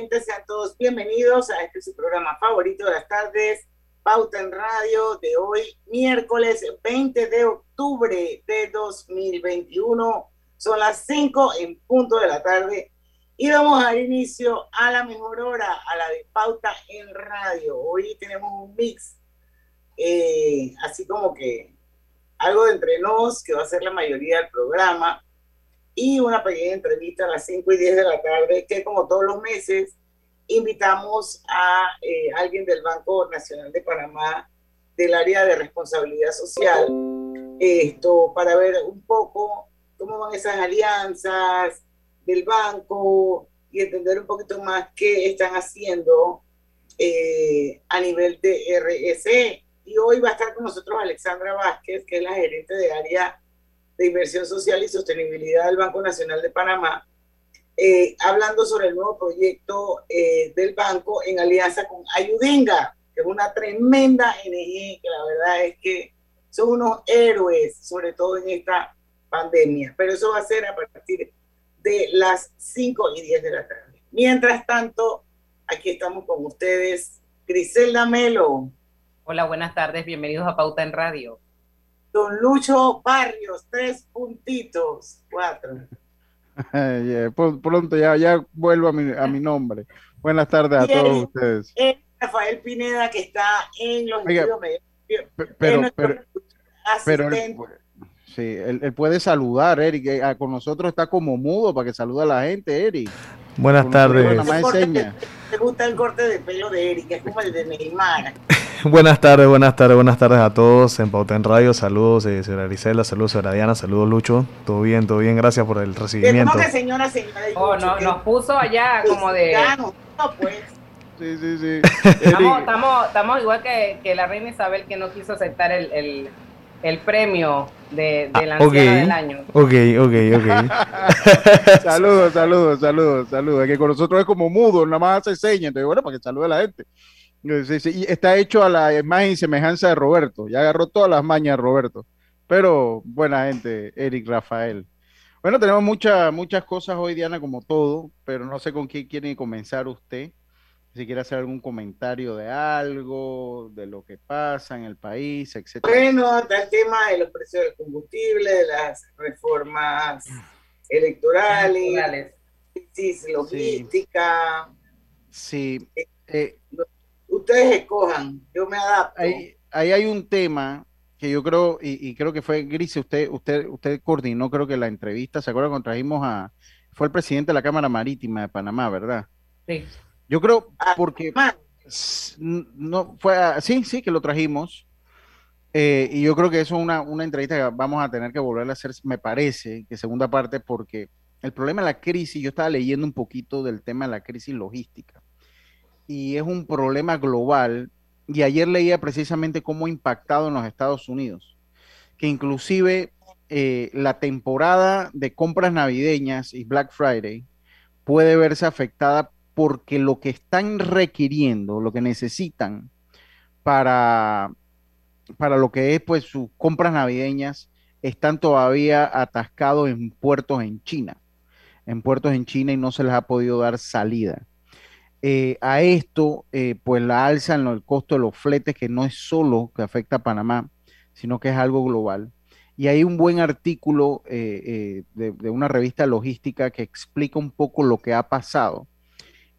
Oyentes. Sean todos bienvenidos a este su programa favorito de las tardes, Pauta en Radio, de hoy, miércoles 20 de octubre de 2021. Son las 5 en punto de la tarde y vamos a dar inicio a la mejor hora, a la de Pauta en Radio. Hoy tenemos un mix, eh, así como que algo de entre nos, que va a ser la mayoría del programa y una pequeña entrevista a las 5 y 10 de la tarde, que como todos los meses invitamos a eh, alguien del Banco Nacional de Panamá del área de responsabilidad social, esto para ver un poco cómo van esas alianzas del banco y entender un poquito más qué están haciendo eh, a nivel de RSE. Y hoy va a estar con nosotros Alexandra Vázquez, que es la gerente de área de Inversión Social y Sostenibilidad del Banco Nacional de Panamá, eh, hablando sobre el nuevo proyecto eh, del banco en alianza con Ayudinga, que es una tremenda NG, que la verdad es que son unos héroes, sobre todo en esta pandemia. Pero eso va a ser a partir de las 5 y 10 de la tarde. Mientras tanto, aquí estamos con ustedes. Griselda Melo. Hola, buenas tardes. Bienvenidos a Pauta en Radio. Don Lucho Barrios, tres puntitos, cuatro. Pronto ya, ya vuelvo a mi, a mi nombre. Buenas tardes a todos ustedes. Rafael Pineda, que está en los Oiga, pero, pero, pero él, sí, él, él, puede saludar, Eric. Eh, con nosotros está como mudo para que salude a la gente, Eric. Buenas tardes. Me gusta el corte de pelo de Eric, es como el de Neymar. buenas tardes, buenas tardes, buenas tardes a todos en Pauta en Radio. Saludos, eh, señora Grisela, saludos, señora Diana, saludos, Lucho. Todo bien, todo bien, gracias por el recibimiento. ¿Cómo que señora, señora? Oh, no, nos puso allá como de. No, pues. Sí, sí, sí. estamos, estamos, estamos igual que, que, la reina Isabel que no quiso aceptar el, el, el premio de, de la ah, okay. del año. Ok, ok, ok. saludos, saludos, saludos, saludos. Que con nosotros es como mudo, nada más hace señas. Entonces, bueno, para que salude a la gente. Sí, sí, y está hecho a la imagen y semejanza de Roberto. Ya agarró todas las mañas Roberto. Pero buena gente, Eric Rafael. Bueno, tenemos muchas muchas cosas hoy, Diana, como todo, pero no sé con quién quiere comenzar usted. Si quiere hacer algún comentario de algo, de lo que pasa en el país, etc. Bueno, está el tema de los precios del combustible, de las reformas electorales, electorales. crisis logística. Sí. sí. Eh, ustedes escojan, yo me adapto. Ahí, ahí hay un tema que yo creo, y, y, creo que fue Gris, usted, usted, usted coordinó, creo que la entrevista, ¿se acuerda cuando trajimos a, fue el presidente de la Cámara Marítima de Panamá, ¿verdad? Sí. Yo creo, porque no fue, sí, sí, que lo trajimos, eh, y yo creo que eso es una, una entrevista que vamos a tener que volver a hacer, me parece, que segunda parte, porque el problema de la crisis, yo estaba leyendo un poquito del tema de la crisis logística y es un problema global. Y ayer leía precisamente cómo ha impactado en los Estados Unidos, que inclusive eh, la temporada de compras navideñas y Black Friday puede verse afectada porque lo que están requiriendo, lo que necesitan para, para lo que es pues sus compras navideñas, están todavía atascados en puertos en China, en puertos en China y no se les ha podido dar salida. Eh, a esto, eh, pues la alza en el costo de los fletes, que no es solo que afecta a Panamá, sino que es algo global. Y hay un buen artículo eh, de, de, una revista logística que explica un poco lo que ha pasado.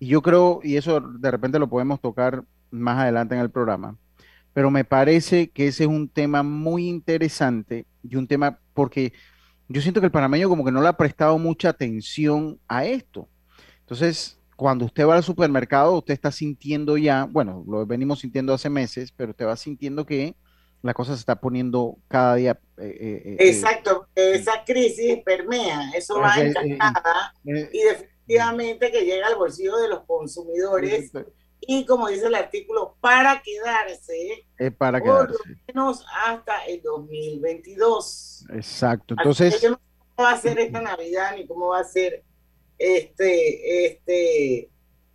Y yo creo, y eso de repente lo podemos tocar más adelante en el programa, pero me parece que ese es un tema muy interesante y un tema porque yo siento que el panameño como que no le ha prestado mucha atención a esto. Entonces, cuando usted va al supermercado, usted está sintiendo ya, bueno, lo venimos sintiendo hace meses, pero usted va sintiendo que la cosa se está poniendo cada día. Eh, eh, eh, Exacto, esa crisis permea, eso va encantada y definitivamente que llega al bolsillo de los consumidores y como dice el artículo, para quedarse, para por lo menos hasta el 2022. Exacto, entonces... cómo va a ser esta Navidad ni cómo va a ser este, este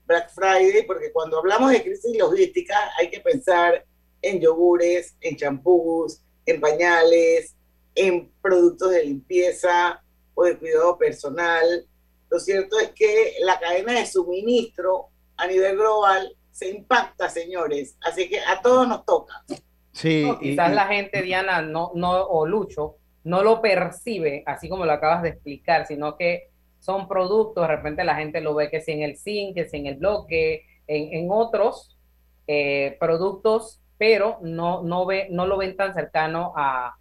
Black Friday, porque cuando hablamos de crisis logística hay que pensar en yogures, en champús, en pañales, en productos de limpieza o de cuidado personal. Lo cierto es que la cadena de suministro a nivel global se impacta, señores. Así que a todos nos toca. Sí, quizás la gente, Diana, no, no, o Lucho, no lo percibe así como lo acabas de explicar, sino que son productos, de repente la gente lo ve que si en el zinc, que si en el bloque, en, otros eh, productos pero no, no, ve, no lo ven tan cercano a,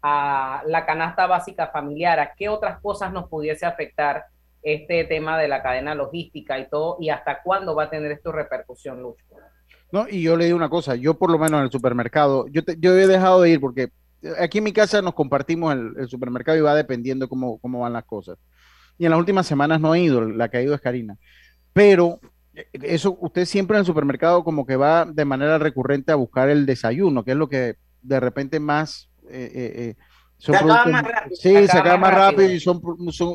la canasta básica familiar. ¿A qué otras cosas nos pudiese afectar este tema de la cadena logística y todo? ¿Y hasta cuándo va a tener esto repercusión, Lucho? No, y yo le digo una cosa, yo por lo menos en el supermercado, yo, yo he dejado de ir porque aquí en mi casa nos compartimos el, supermercado y va dependiendo cómo, cómo van las cosas. Y en las últimas semanas no he ido, la que ha ido es Karina. Pero eso usted siempre en el supermercado como que va de manera recurrente a buscar el desayuno, que es lo que de repente más... Eh, eh, eh se acaba más rápido. Sí, se, acaba más rápido, y, son,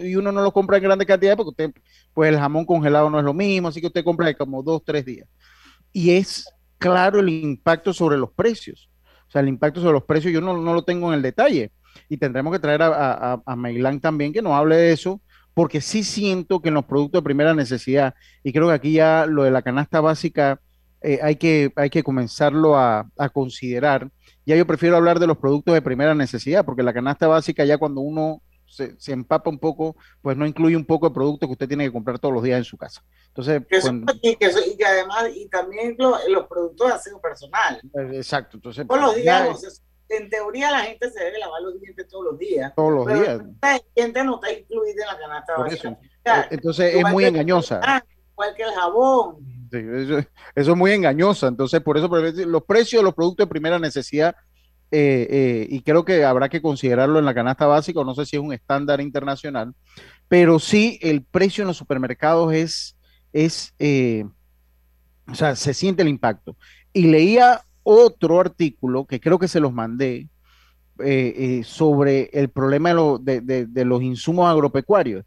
y uno no lo compra en grandes cantidades porque usted, pues el jamón congelado no es lo mismo, así que usted compra de como dos, tres días. Y es claro el impacto sobre los precios. O sea, el impacto sobre los precios yo no, no lo tengo en el detalle. Y tendremos que traer a, a, a también que nos hable de eso, porque sí siento que en los productos de primera necesidad, y creo que aquí ya lo de la canasta básica eh, hay, que, hay que comenzarlo a, considerar. Ya yo prefiero hablar de los productos de primera necesidad, porque la canasta básica ya cuando uno se, empapa un poco, pues no incluye un poco de producto que usted tiene que comprar todos los días en su casa. Entonces, y, que, además, y también los productos de aseo personal. Exacto. Entonces, todos los días, en teoría la gente se debe lavar los dientes todos los días. Todos los días. La gente no está incluida en la canasta básica. Eh, entonces es muy engañosa. igual que el jabón. Eso, es muy engañosa. Entonces, por eso los precios de los productos de primera necesidad, eh, eh, y creo que habrá que considerarlo en la canasta básica, no sé si es un estándar internacional, pero sí el precio en los supermercados es, es o sea, se siente el impacto. Y leía otro artículo que creo que se los mandé eh, eh, sobre el problema de, los insumos agropecuarios.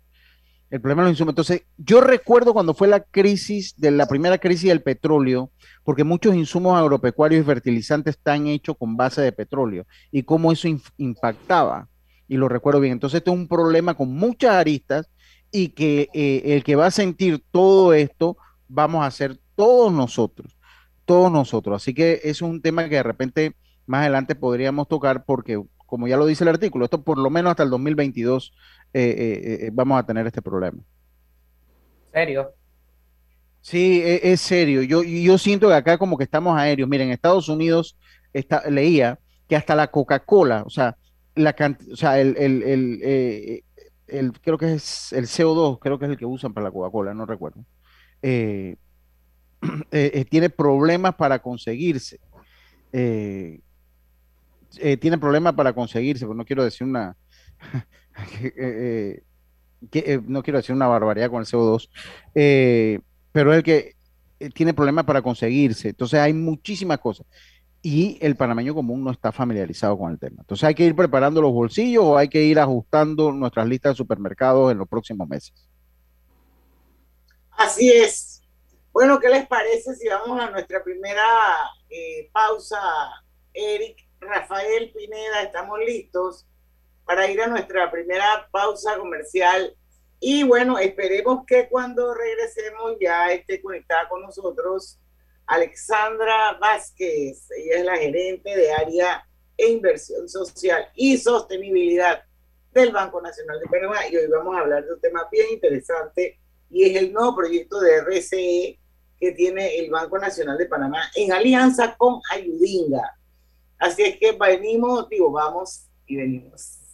El problema de los insumos. Entonces, yo recuerdo cuando fue la crisis, de la primera crisis del petróleo, porque muchos insumos agropecuarios y fertilizantes están hechos con base de petróleo y cómo eso impactaba. Y lo recuerdo bien. Entonces, este es un problema con muchas aristas y que eh, el que va a sentir todo esto vamos a ser todos nosotros todos nosotros. Así que es un tema que de repente más adelante podríamos tocar porque, como ya lo dice el artículo, esto por lo menos hasta el 2022 eh, eh, eh, vamos a tener este problema. ¿Serio? Sí, e, es, serio. Yo, yo siento que acá como que estamos aéreos. Miren, en Estados Unidos está, leía que hasta la Coca-Cola, o sea, la o sea, el, el, el, creo que es el CO2, creo que es el que usan para la Coca-Cola, no recuerdo. Eh, Eh, eh, tiene problemas para conseguirse. Tiene problemas para conseguirse, pero no quiero decir una... no quiero decir una barbaridad con el CO2, pero el que tiene problemas para conseguirse. Entonces hay muchísimas cosas. Y el panameño común no está familiarizado con el tema. Entonces hay que ir preparando los bolsillos o hay que ir ajustando nuestras listas de supermercados en los próximos meses. Así es. Bueno, ¿qué les parece si vamos a nuestra primera eh, pausa? Eric, Rafael Pineda, estamos listos para ir a nuestra primera pausa comercial. Y bueno, esperemos que cuando regresemos ya esté conectada con nosotros Alexandra Vázquez. Ella es la gerente de área e inversión social y sostenibilidad del Banco Nacional de Panamá. Y hoy vamos a hablar de un tema bien interesante y es el nuevo proyecto de RCE que tiene el Banco Nacional de Panamá en alianza con Ayudinga. Así es que venimos, digo, vamos y venimos.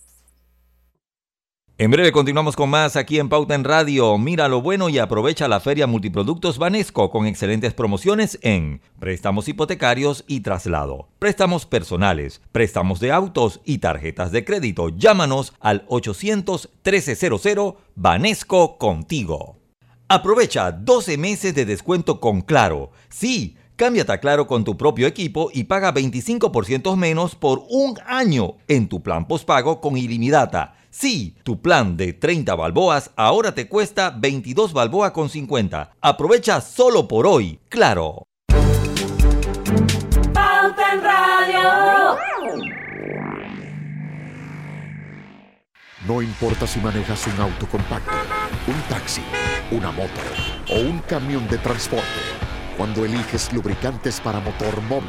En breve continuamos con más aquí en Pauta en Radio. Mira lo bueno y aprovecha la Feria Multiproductos Banesco con excelentes promociones en préstamos hipotecarios y traslado, préstamos personales, préstamos de autos y tarjetas de crédito. Llámanos al 800 1300 Banesco contigo. Aprovecha 12 meses de descuento con Claro. Sí, cámbiate a Claro con tu propio equipo y paga 25% menos por un año en tu plan postpago con ilimitada Sí, tu plan de 30 balboas ahora te cuesta 22 balboas con 50. Aprovecha solo por hoy, claro. Pauta en Radio. No importa si manejas un auto compacto, un taxi, una moto o un camión de transporte. Cuando eliges lubricantes para motor móvil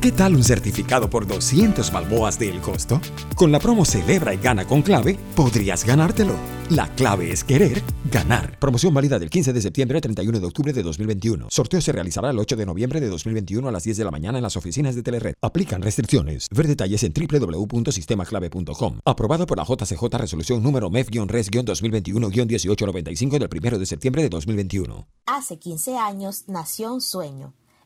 ¿Qué tal un certificado por 200 balboas del costo? Con la promo Celebra y Gana con Clave, podrías ganártelo. La clave es querer ganar. Promoción válida del 15 de septiembre al 31 de octubre de 2021. Sorteo se realizará el 8 de noviembre de 2021 a las 10 de la mañana en las oficinas de Telered. Aplican restricciones. Ver detalles en www.sistemaclave.com. Aprobado por la JCJ Resolución número MEF-RES-2021-1895 del 1 de septiembre de 2021. Hace 15 años nació un sueño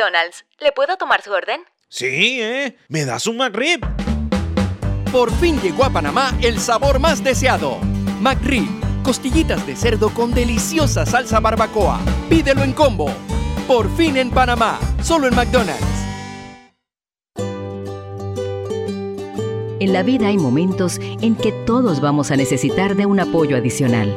McDonald's. ¿Le puedo tomar su orden? Sí, ¿eh? ¿Me das un McRib? Por fin llegó a Panamá el sabor más deseado. McRib. Costillitas de cerdo con deliciosa salsa barbacoa. Pídelo en combo. Por fin en Panamá. Solo en McDonald's. En la vida hay momentos en que todos vamos a necesitar de un apoyo adicional.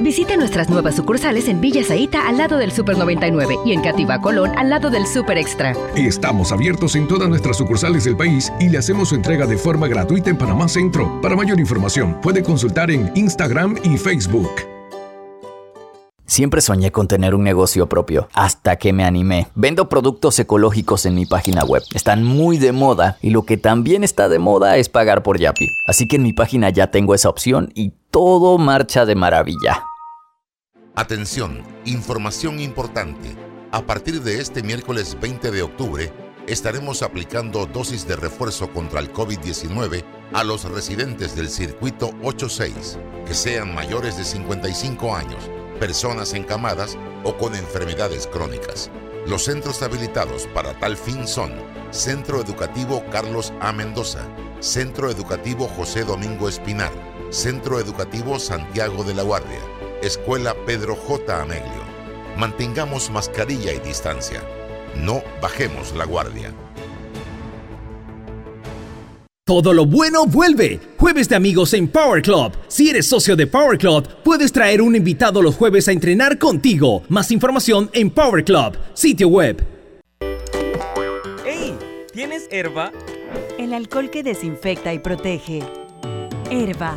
Visite nuestras nuevas sucursales en Villa Zaita al lado del Super 99 y en Cativa Colón al lado del Super Extra. Estamos abiertos en todas nuestras sucursales del país y le hacemos su entrega de forma gratuita en Panamá Centro. Para mayor información, puede consultar en Instagram y Facebook. Siempre soñé con tener un negocio propio, hasta que me animé. Vendo productos ecológicos en mi página web. Están muy de moda y lo que también está de moda es pagar por Yapi. Así que en mi página ya tengo esa opción y todo marcha de maravilla. Atención, información importante. A partir de este miércoles 20 de octubre, estaremos aplicando dosis de refuerzo contra el COVID-19 a los residentes del circuito 86, que sean mayores de 55 años, personas encamadas o con enfermedades crónicas. Los centros habilitados para tal fin son Centro Educativo Carlos A. Mendoza, Centro Educativo José Domingo Espinar, Centro Educativo Santiago de la Guardia, Escuela Pedro J. Ameglio. Mantengamos mascarilla y distancia. No bajemos la guardia. Todo lo bueno vuelve. Jueves de amigos en Power Club. Si eres socio de Power Club, puedes traer un invitado los jueves a entrenar contigo. Más información en Power Club, sitio web. ¡Hey! ¿Tienes herba? El alcohol que desinfecta y protege. Herba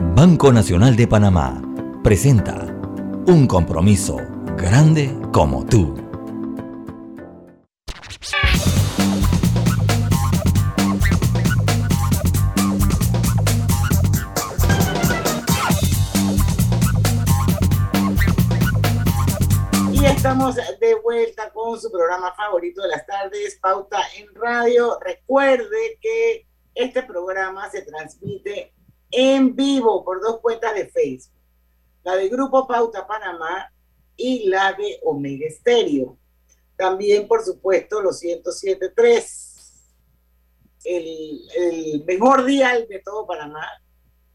Banco Nacional de Panamá presenta un compromiso grande como tú. Y estamos de vuelta con su programa favorito de las tardes, Pauta en Radio. Recuerde que este programa se transmite en vivo por dos cuentas de Facebook, la de Grupo Pauta Panamá y la de Omega Estéreo. También, por supuesto, los 107.3, el, el mejor dial de todo Panamá.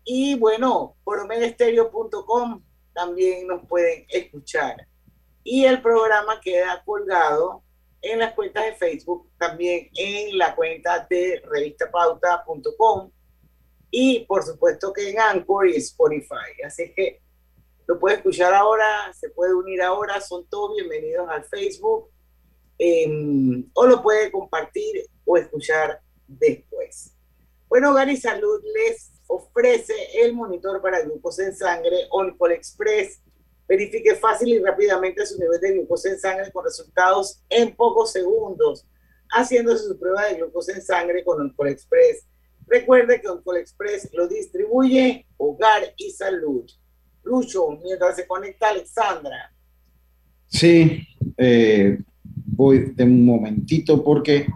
Y bueno, por omegaestereo.com también nos pueden escuchar. Y el programa queda colgado en las cuentas de Facebook, también en la cuenta de revistapauta.com y por supuesto que en Anchor y Spotify. Así que lo puede escuchar ahora, se puede unir ahora, son todos bienvenidos al Facebook eh, o lo puede compartir o escuchar después. Bueno, Gary Salud les ofrece el monitor para glucosa en sangre Oncol Express. Verifique fácil y rápidamente su nivel de glucosa en sangre con resultados en pocos segundos, haciéndose su prueba de glucosa en sangre con Oncol Express. Recuerde que Oncol Express lo distribuye Hogar y Salud. Lucho, mientras se conecta Alexandra. Sí, eh, voy de un momentito porque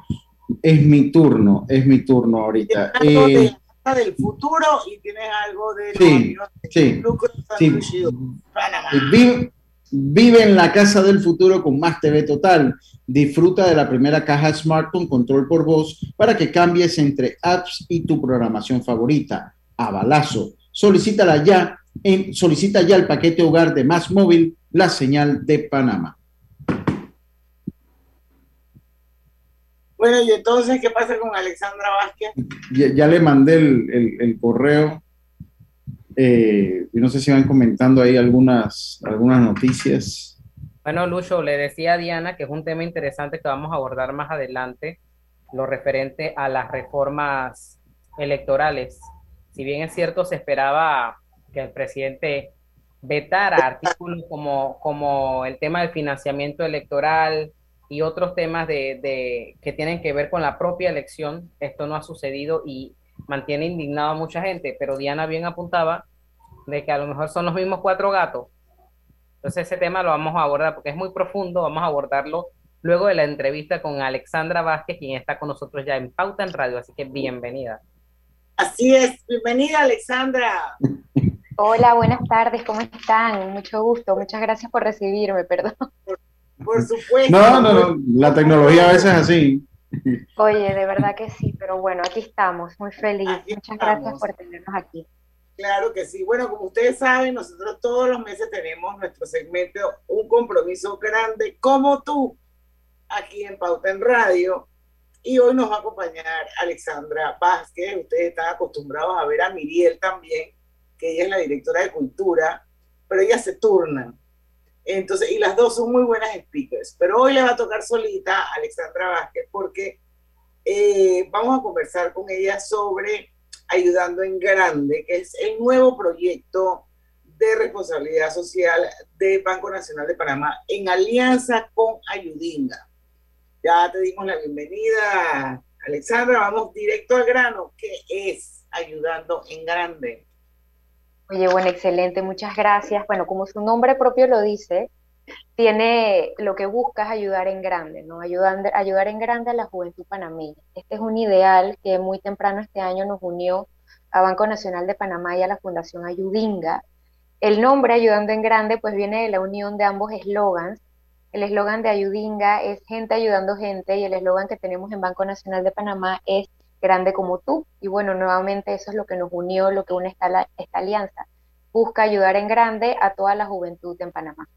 es mi turno, es mi turno ahorita. Algo Eh, de- del futuro y tienes algo de Sí, sí, sí. Vive, vive en la casa del futuro con Más TV Total. Disfruta de la primera caja Smart con control por voz para que cambies entre apps y tu programación favorita. A balazo. Solicítala ya en, solicita ya el paquete hogar de Más Móvil, la señal de Panamá. Bueno, y entonces, ¿qué pasa con Alexandra Vázquez? Ya, ya le mandé el, el- el correo. Eh, no sé si van comentando ahí algunas, algunas noticias. Bueno, Lucho, le decía a Diana que es un tema interesante que vamos a abordar más adelante, lo referente a las reformas electorales. Si bien es cierto, se esperaba que el presidente vetara artículos como, como el tema del financiamiento electoral y otros temas de, de- que tienen que ver con la propia elección, esto no ha sucedido y mantiene indignado a mucha gente, pero Diana bien apuntaba de que a lo mejor son los mismos cuatro gatos entonces ese tema lo vamos a abordar porque es muy profundo, vamos a abordarlo luego de la entrevista con Alexandra Vázquez, quien está con nosotros ya en Pauta en Radio, así que bienvenida. Así es, bienvenida Alexandra. Hola, buenas tardes, ¿cómo están? Mucho gusto, muchas gracias por recibirme, perdón. Por supuesto. No, no, no, la tecnología a veces es así. Oye, de verdad que sí, pero bueno, aquí estamos, muy feliz. Muchas gracias estamos. por tenernos aquí. Claro que sí. Bueno, como ustedes saben, nosotros todos los meses tenemos nuestro segmento Un compromiso grande como tú, aquí en Pauta en Radio. Y hoy nos va a acompañar Alexandra Vázquez. Ustedes están acostumbrados a ver a Miriel también, que ella es la directora de cultura, pero ellas se turnan. Entonces, y las dos son muy buenas speakers. Pero hoy le va a tocar solita a Alexandra Vázquez porque eh, vamos a conversar con ella sobre Ayudando en Grande, que es el nuevo proyecto de responsabilidad social del Banco Nacional de Panamá en alianza con Ayudinga. Ya te dimos la bienvenida, Alexandra. Vamos directo al grano. ¿Qué es Ayudando en Grande? Oye, bueno, excelente, muchas gracias. Bueno, como su nombre propio lo dice, tiene lo que busca es ayudar en grande, ¿no? Ayudando, ayudar en grande a la juventud panameña. Este es un ideal que muy temprano este año nos unió a Banco Nacional de Panamá y a la Fundación Ayudinga. El nombre Ayudando en Grande pues viene de la unión de ambos eslogans. El eslogan de Ayudinga es gente ayudando gente y el eslogan que tenemos en Banco Nacional de Panamá es grande como tú. Y bueno, nuevamente eso es lo que nos unió, lo que une esta, esta alianza. Busca ayudar en grande a toda la juventud en Panamá.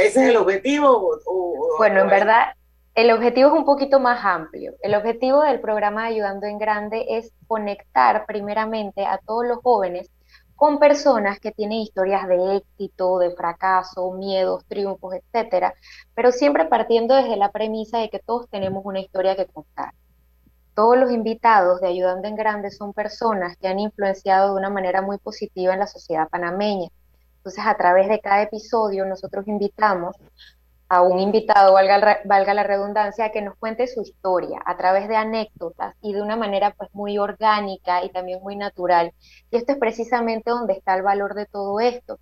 ¿Ese es el objetivo? bueno, en verdad, el objetivo es un poquito más amplio. El objetivo del programa Ayudando en Grande es conectar primeramente a todos los jóvenes con personas que tienen historias de éxito, de fracaso, miedos, triunfos, etcétera, pero siempre partiendo desde la premisa de que todos tenemos una historia que contar. Todos los invitados de Ayudando en Grande son personas que han influenciado de una manera muy positiva en la sociedad panameña. Entonces, a través de cada episodio, nosotros invitamos a un invitado, valga, valga, la redundancia, que nos cuente su historia a través de anécdotas y de una manera pues muy orgánica y también muy natural. Y esto es precisamente donde está el valor de todo esto.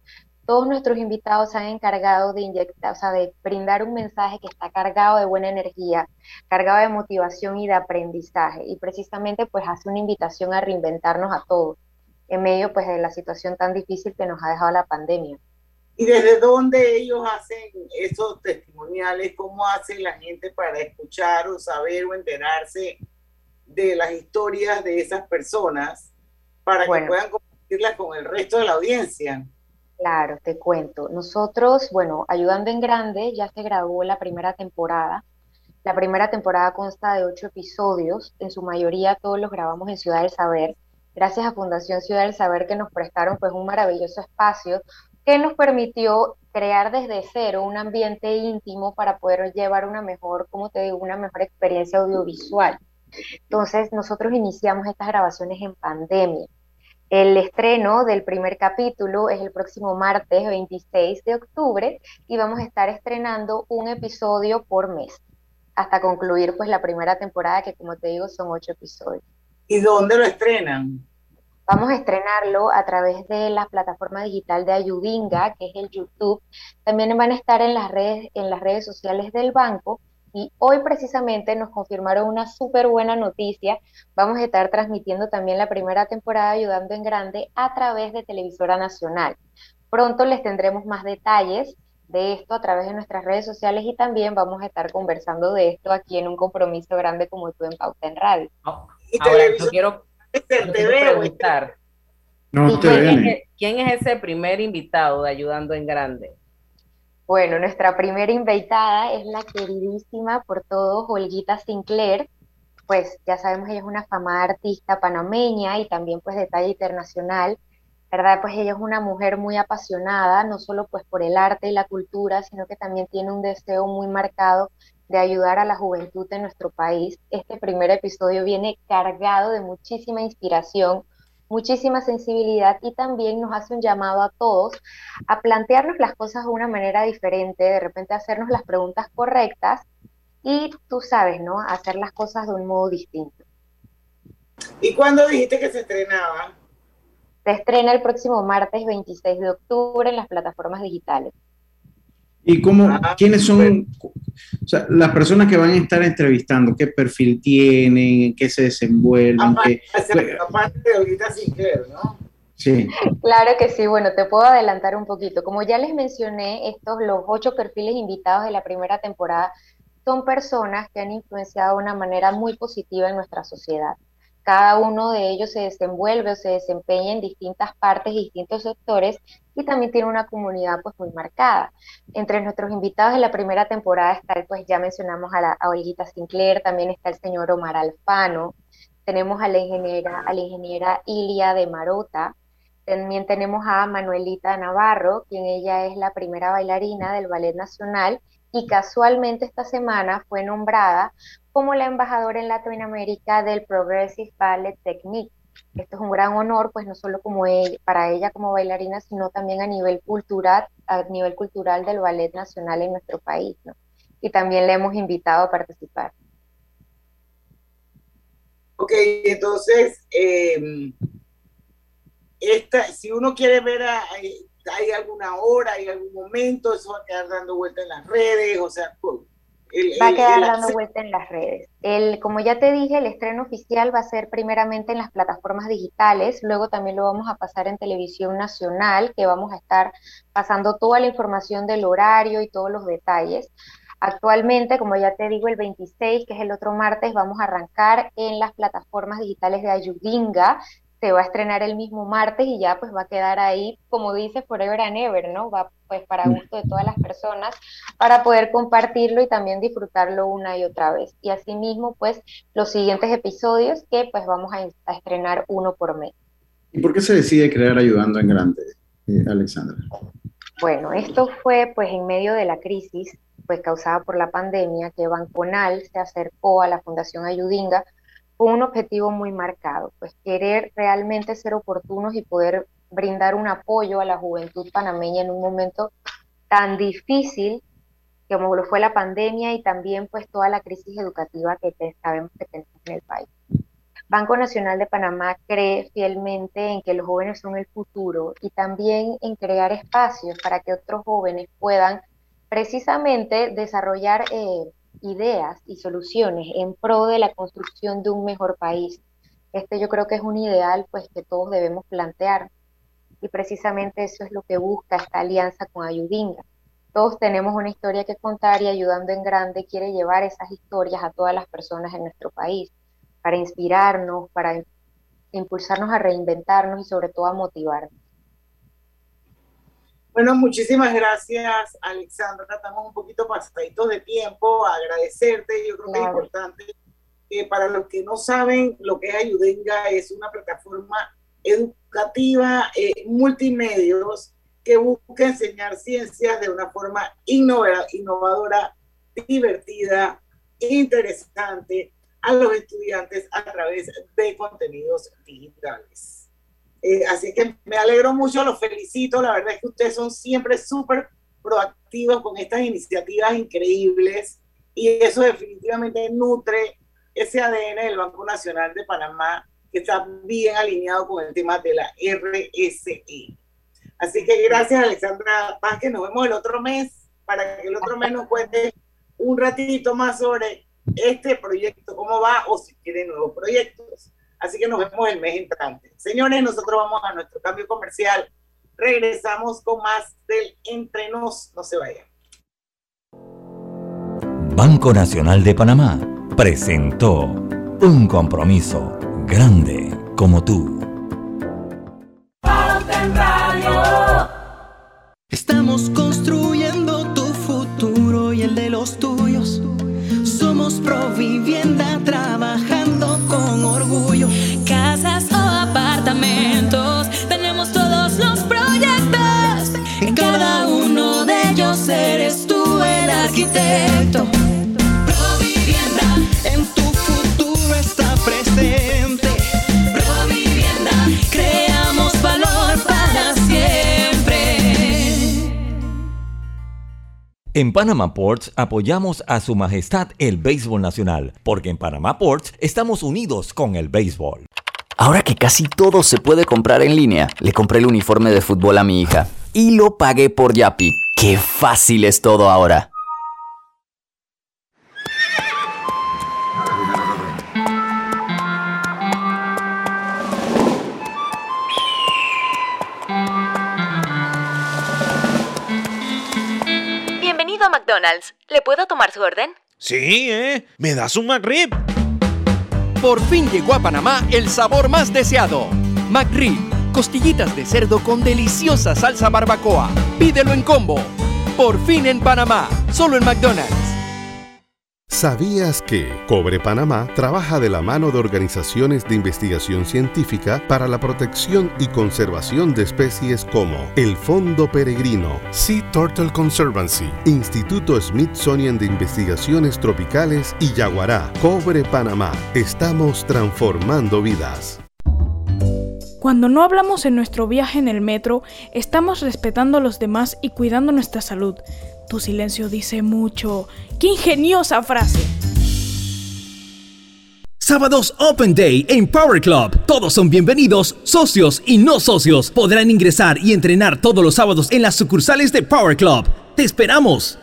Todos nuestros invitados se han encargado de inyectar, o sea, de brindar un mensaje que está cargado de buena energía, cargado de motivación y de aprendizaje. Y precisamente pues hace una invitación a reinventarnos a todos en medio pues de la situación tan difícil que nos ha dejado la pandemia. ¿Y desde dónde ellos hacen esos testimoniales? ¿Cómo hace la gente para escuchar o saber o enterarse de las historias de esas personas para que puedan compartirlas con el resto de la audiencia? Claro, te cuento. Nosotros, bueno, Ayudando en Grande ya se grabó la primera temporada. La primera temporada consta de ocho episodios, en su mayoría todos los grabamos en Ciudad del Saber. Gracias a Fundación Ciudad del Saber que nos prestaron pues un maravilloso espacio que nos permitió crear desde cero un ambiente íntimo para poder llevar una mejor, como te digo, una mejor experiencia audiovisual. Entonces, nosotros iniciamos estas grabaciones en pandemia. El estreno del primer capítulo es el próximo martes 26 de octubre y vamos a estar estrenando un episodio por mes hasta concluir pues la primera temporada que como te digo son ocho episodios. ¿Y dónde lo estrenan? Vamos a estrenarlo a través de la plataforma digital de Ayudinga, que es el YouTube. También van a estar en las redes, en las redes sociales del banco. Y hoy precisamente nos confirmaron una súper buena noticia. Vamos a estar transmitiendo también la primera temporada Ayudando en Grande a través de Televisora Nacional. Pronto les tendremos más detalles de esto a través de nuestras redes sociales y también vamos a estar conversando de esto aquí en un compromiso grande como tú en Pauta en Radio. Ahora, yo quiero preguntar. ¿quién, es, ese primer invitado de Ayudando en Grande? Bueno, nuestra primera invitada es la queridísima por todos, Olguita Sinclair. Pues ya sabemos, ella es una famada artista panameña y también pues de talla internacional. ¿Verdad? Pues ella es una mujer muy apasionada, no solo pues por el arte y la cultura, sino que también tiene un deseo muy marcado de ayudar a la juventud de nuestro país. Este primer episodio viene cargado de muchísima inspiración, muchísima sensibilidad y también nos hace un llamado a todos a plantearnos las cosas de una manera diferente, de repente hacernos las preguntas correctas y tú sabes, ¿no? Hacer las cosas de un modo distinto. ¿Y cuándo dijiste que se estrenaba? Se estrena el próximo martes 26 de octubre en las plataformas digitales. ¿Y cómo, ah, quiénes son las personas que van a estar entrevistando? ¿Qué perfil tienen? ¿Qué se desenvuelven? Aparte, de ahorita ¿no? Sí. Claro que sí, bueno, te puedo adelantar un poquito. Como ya les mencioné, estos, los ocho perfiles invitados de la primera temporada, son personas que han influenciado de una manera muy positiva en nuestra sociedad cada uno de ellos se desenvuelve o se desempeña en distintas partes, distintos sectores y también tiene una comunidad pues muy marcada. Entre nuestros invitados de la primera temporada está, pues ya mencionamos a, la, a Sinclair, también está el señor Omar Alfano, tenemos a la ingeniera, a la ingeniera Ilia de Marota, también tenemos a Manuelita Navarro, quien ella es la primera bailarina del Ballet Nacional y casualmente esta semana fue nombrada como la embajadora en Latinoamérica del Progressive Ballet Technique. Esto es un gran honor, pues no solo como para ella como bailarina, sino también a nivel cultural, a nivel cultural del ballet nacional en nuestro país. Y también le hemos invitado a participar. Ok, entonces, em, esta, si uno quiere ver a, hay alguna hora, hay algún momento, eso va a quedar dando vuelta en las redes, o sea, va a quedar dando vuelta en las redes. El, como ya te dije, el estreno oficial va a ser primeramente en las plataformas digitales, luego también lo vamos a pasar en televisión nacional, que vamos a estar pasando toda la información del horario y todos los detalles. Actualmente, como ya te digo, el 26, que es el otro martes, vamos a arrancar en las plataformas digitales de Ayudinga. Se va a estrenar el mismo martes y ya pues va a quedar ahí, como dice, forever and ever, ¿no? Va pues para mm. gusto de todas las personas, para poder compartirlo y también disfrutarlo una y otra vez. Y asimismo, pues los siguientes episodios que pues vamos a, estrenar uno por mes. ¿Y por qué se decide crear Ayudando en Grande, eh, Alexandra? Bueno, esto fue pues en medio de la crisis pues causada por la pandemia que Banconal se acercó a la Fundación Ayudinga con un objetivo muy marcado, pues querer realmente ser oportunos y poder brindar un apoyo a la juventud panameña en un momento tan difícil como lo fue la pandemia y también pues toda la crisis educativa que sabemos que tenemos en el país. Banco Nacional de Panamá cree fielmente en que los jóvenes son el futuro y también en crear espacios para que otros jóvenes puedan precisamente desarrollar eh, ideas y soluciones en pro de la construcción de un mejor país. Este yo creo que es un ideal pues que todos debemos plantear y precisamente eso es lo que busca esta alianza con Ayudinga. Todos tenemos una historia que contar y Ayudando en Grande quiere llevar esas historias a todas las personas en nuestro país para inspirarnos, para impulsarnos a reinventarnos y sobre todo a motivarnos. Bueno, muchísimas gracias, Alexandra. Estamos un poquito pasaditos de tiempo. Agradecerte. Yo creo que es importante que para los que no saben lo que es Ayudenga, es una plataforma educativa eh, multimedios que busca enseñar ciencias de una forma innovadora, divertida, interesante a los estudiantes a través de contenidos digitales. Eh, así que me alegro mucho, los felicito. La verdad es que ustedes son siempre súper proactivos con estas iniciativas increíbles y eso definitivamente nutre ese ADN del Banco Nacional de Panamá que está bien alineado con el tema de la RSE. Así que gracias Alexandra Paz, que nos vemos el otro mes para que el otro mes nos cuente un ratito más sobre este proyecto, cómo va o si quiere nuevos proyectos. Así que nos vemos el mes entrante. Señores, nosotros vamos a nuestro cambio comercial. Regresamos con más del Entre Nos. No se vayan. Banco Nacional de Panamá presentó un compromiso grande como tú. Estamos construyendo tu futuro y el de los tuyos. Somos Provivienda el arquitecto. En Panama Ports apoyamos a Su Majestad el Béisbol Nacional, porque en Panama Ports estamos unidos con el béisbol. Ahora que casi todo se puede comprar en línea, le compré el uniforme de fútbol a mi hija y lo pagué por Yapi. ¡Qué fácil es todo ahora! McDonald's. ¿Le puedo tomar su orden? Sí, ¿eh? ¿Me das un McRib? Por fin llegó a Panamá el sabor más deseado. McRib, costillitas de cerdo con deliciosa salsa barbacoa. Pídelo en combo. Por fin en Panamá, solo en McDonald's. ¿Sabías que Cobre Panamá trabaja de la mano de organizaciones de investigación científica para la protección y conservación de especies como el Fondo Peregrino, Sea Turtle Conservancy, Instituto Smithsonian de Investigaciones Tropicales y Yaguará? Cobre Panamá. Estamos transformando vidas. Cuando no hablamos en nuestro viaje en el metro, estamos respetando a los demás y cuidando nuestra salud. Tu silencio dice mucho. ¡Qué ingeniosa frase! Sábados Open Day en Power Club. Todos son bienvenidos, socios y no socios. Podrán ingresar y entrenar todos los sábados en las sucursales de Power Club. ¡Te esperamos!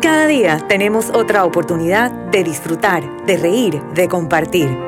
Cada día tenemos otra oportunidad de disfrutar, de reír, de compartir.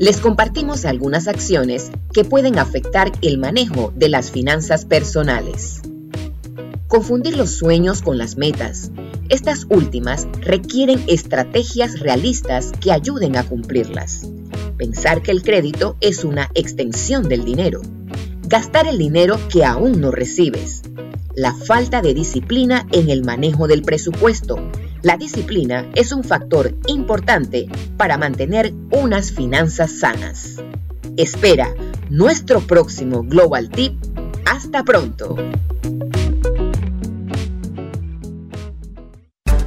les compartimos algunas acciones que pueden afectar el manejo de las finanzas personales. Confundir los sueños con las metas. Estas últimas requieren estrategias realistas que ayuden a cumplirlas. Pensar que el crédito es una extensión del dinero. Gastar el dinero que aún no recibes. La falta de disciplina en el manejo del presupuesto la disciplina es un factor importante para mantener unas finanzas sanas. Espera nuestro próximo Global Tip. Hasta pronto.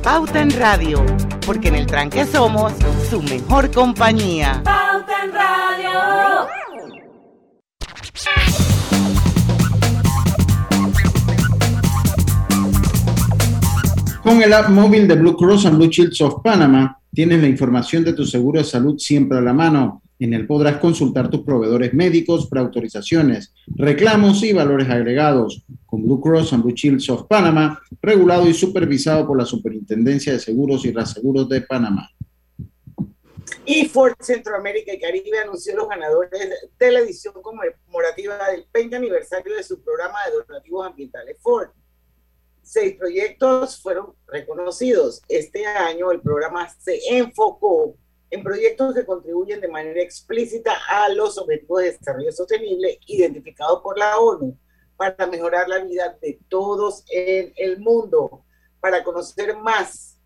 Pauta en Radio, porque en el tranque somos su mejor compañía. Pauta en Radio. Con el app móvil de Blue Cross and Blue Shields of Panama, tienes la información de tu seguro de salud siempre a la mano. En él podrás consultar tus proveedores médicos, preautorizaciones, reclamos y valores agregados. Con Blue Cross and Blue Shields of Panama, regulado y supervisado por la Superintendencia de Seguros y Reaseguros de Panamá. Y Ford Centroamérica y Caribe anunció los ganadores de la edición conmemorativa del 20 aniversario de su programa de donativos ambientales Ford seis proyectos fueron reconocidos. Este año el programa se enfocó en proyectos que contribuyen de manera explícita a los objetivos de desarrollo sostenible identificados por la ONU para mejorar la vida de todos en el mundo. Para conocer más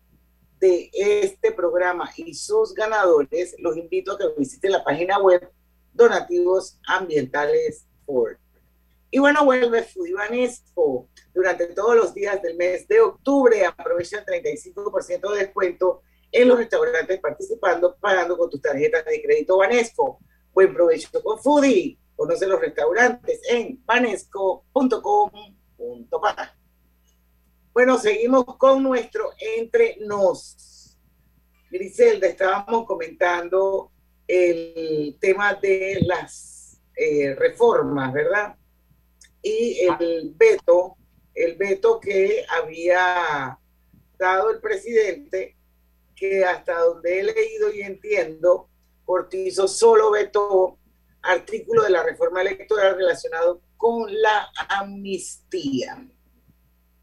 de este programa y sus ganadores, los invito a que visiten la página web Donativos Ambientales Ford. Y bueno, vuelve Fudibanesco durante todos los días del mes de octubre. Aprovecha el 35% de descuento en los restaurantes participando, pagando con tus tarjetas de crédito Banesco. Buen provecho con Foodie. Conoce los restaurantes en banesco.com.pa. Bueno, seguimos con nuestro Entre Nos. Griselda, estábamos comentando el tema de las eh, reformas, ¿verdad? Y el veto, el veto que había dado el presidente, que hasta donde he leído y entiendo, Cortizo solo vetó artículo de la reforma electoral relacionado con la amnistía.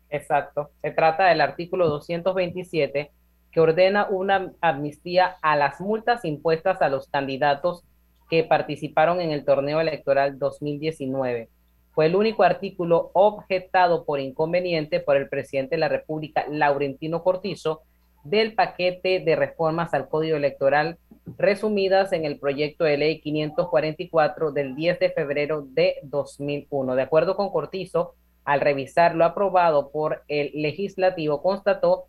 Exacto. Se trata del artículo 227 que ordena una amnistía a las multas impuestas a los candidatos que participaron en el torneo electoral 2019 fue el único artículo objetado por inconveniente por el presidente de la República, Laurentino Cortizo, del paquete de reformas al Código Electoral resumidas en el proyecto de ley 544 del 10 de febrero de 2001. De acuerdo con Cortizo, al revisar lo aprobado por el legislativo, constató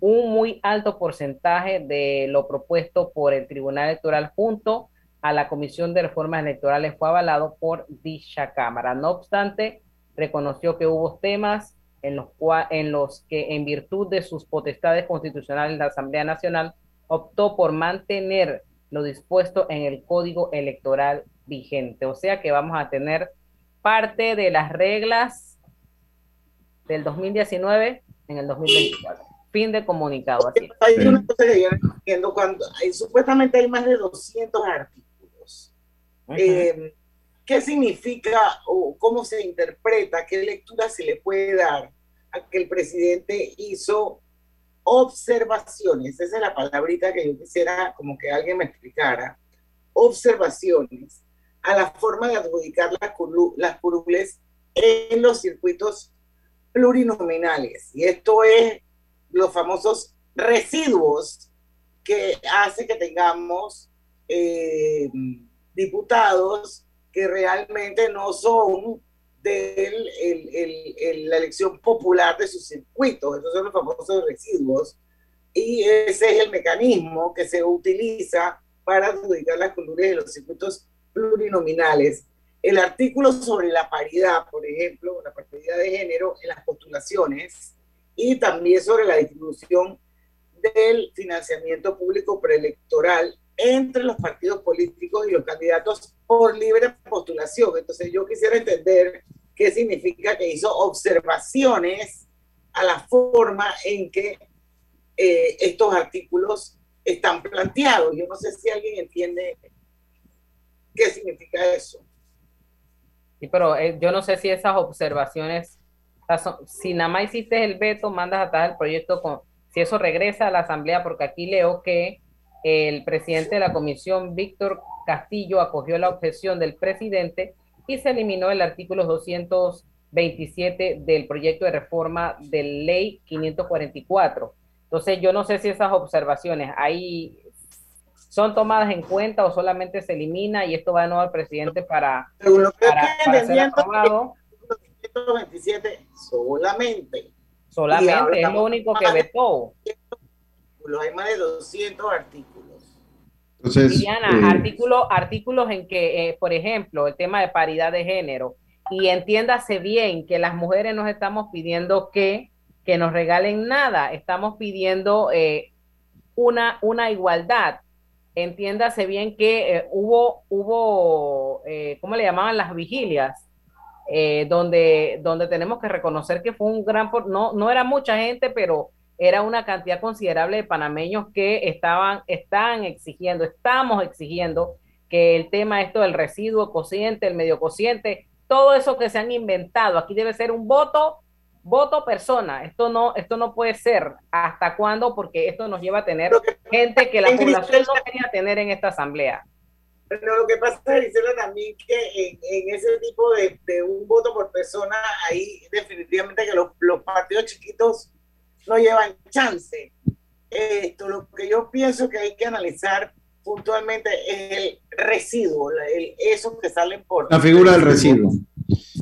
un muy alto porcentaje de lo propuesto por el Tribunal Electoral junto a la Comisión de Reformas Electorales fue avalado por dicha Cámara. No obstante, reconoció que hubo temas en los, en los que, en virtud de sus potestades constitucionales, la Asamblea Nacional optó por mantener lo dispuesto en el Código Electoral vigente. O sea que vamos a tener parte de las reglas del 2019 en el 2024. Fin de comunicado. Hay una cosa que cuando supuestamente hay más de 200 artículos eh, ¿Qué significa o cómo se interpreta, qué lectura se le puede dar a que el presidente hizo observaciones? Esa es la palabrita que yo quisiera como que alguien me explicara. Observaciones a la forma de adjudicar las, las curules en los circuitos plurinominales. Y esto es los famosos residuos que hace que tengamos eh, diputados que realmente no son de la elección popular de sus circuitos. Esos son los famosos residuos. Y ese es el mecanismo que se utiliza para adjudicar las columnas de los circuitos plurinominales. El artículo sobre la paridad, por ejemplo, la paridad de género en las postulaciones y también sobre la distribución del financiamiento público preelectoral entre los partidos políticos y los candidatos por libre postulación. Entonces yo quisiera entender qué significa que hizo observaciones a la forma en que eh, estos artículos están planteados. Yo no sé si alguien entiende qué significa eso. Sí, pero eh, yo no sé si esas observaciones, si nada más hiciste el veto, mandas atrás el proyecto, con, si eso regresa a la Asamblea, porque aquí leo que el presidente de la comisión, Víctor Castillo, acogió la objeción del presidente y se eliminó el artículo 227 del proyecto de reforma de ley 544. Entonces, yo no sé si esas observaciones ahí son tomadas en cuenta o solamente se elimina y esto va de nuevo al presidente para, para, ser aprobado. 227 solamente. Solamente, es lo único que vetó. Hay más de 200 artículos. Diana, eh, artículos en que, eh, por ejemplo, el tema de paridad de género, y entiéndase bien que las mujeres nos estamos pidiendo que, que nos regalen nada, estamos pidiendo eh, una, una igualdad. Entiéndase bien que hubo, hubo ¿cómo le llamaban las vigilias? donde, donde tenemos que reconocer que fue un gran, no, no era mucha gente, pero era una cantidad considerable de panameños que estaban, están exigiendo, estamos exigiendo que el tema esto del residuo cociente, el medio cociente, todo eso que se han inventado, aquí debe ser un voto, voto persona. Esto no, esto no puede ser. ¿Hasta cuándo? Porque esto nos lleva a tener gente que la población no quería tener en esta asamblea. Pero lo que pasa, Gisela, también que en, ese tipo de, de, un voto por persona, ahí definitivamente que los, los partidos chiquitos no llevan chance. Esto, lo que yo pienso que hay que analizar puntualmente es el residuo, el, eso que salen por... La figura del residuo.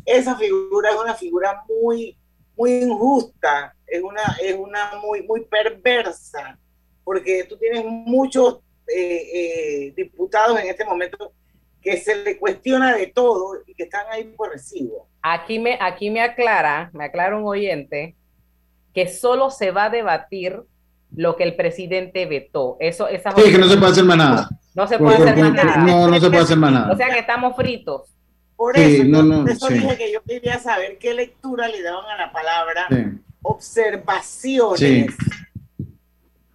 Esa figura es una figura muy, muy injusta, es una, es una muy, muy perversa, porque tú tienes muchos eh, eh, diputados en este momento que se le cuestiona de todo y que están ahí por residuo. Aquí me, aquí me aclara, me aclara un oyente que solo se va a debatir lo que el presidente vetó. Eso, esa sí, que no se puede hacer más nada. No se puede hacer más nada. No, no se puede hacer más nada. O sea que estamos fritos. Por eso, no, no, eso dije que yo quería saber qué lectura le daban a la palabra observaciones.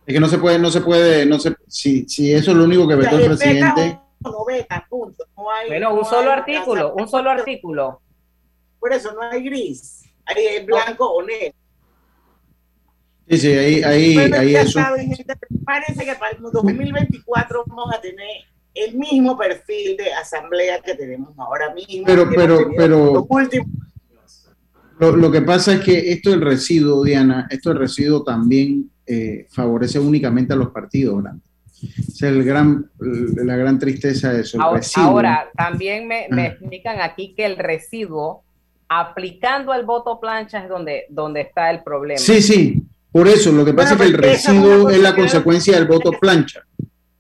Es que no se puede, no se puede, no se, si, si eso es lo único que vetó el presidente. No veta, punto. No hay, bueno, un solo artículo, un solo artículo. Por eso no hay gris, hay blanco o negro. Sí, sí, ahí, ahí, ahí eso. parece que para el 2024 vamos a tener el mismo perfil de asamblea que tenemos ahora mismo. Pero, pero, pero. Lo, lo, que pasa es que esto del residuo, Diana, esto del residuo también eh, favorece únicamente a los partidos grandes. es el gran, la gran tristeza de eso. Ahora, ahora, también me, me, ah. explican aquí que el residuo, aplicando al voto plancha, es donde, donde está el problema. Sí, sí, por eso, lo que pasa es que el residuo es la consecuencia del voto plancha.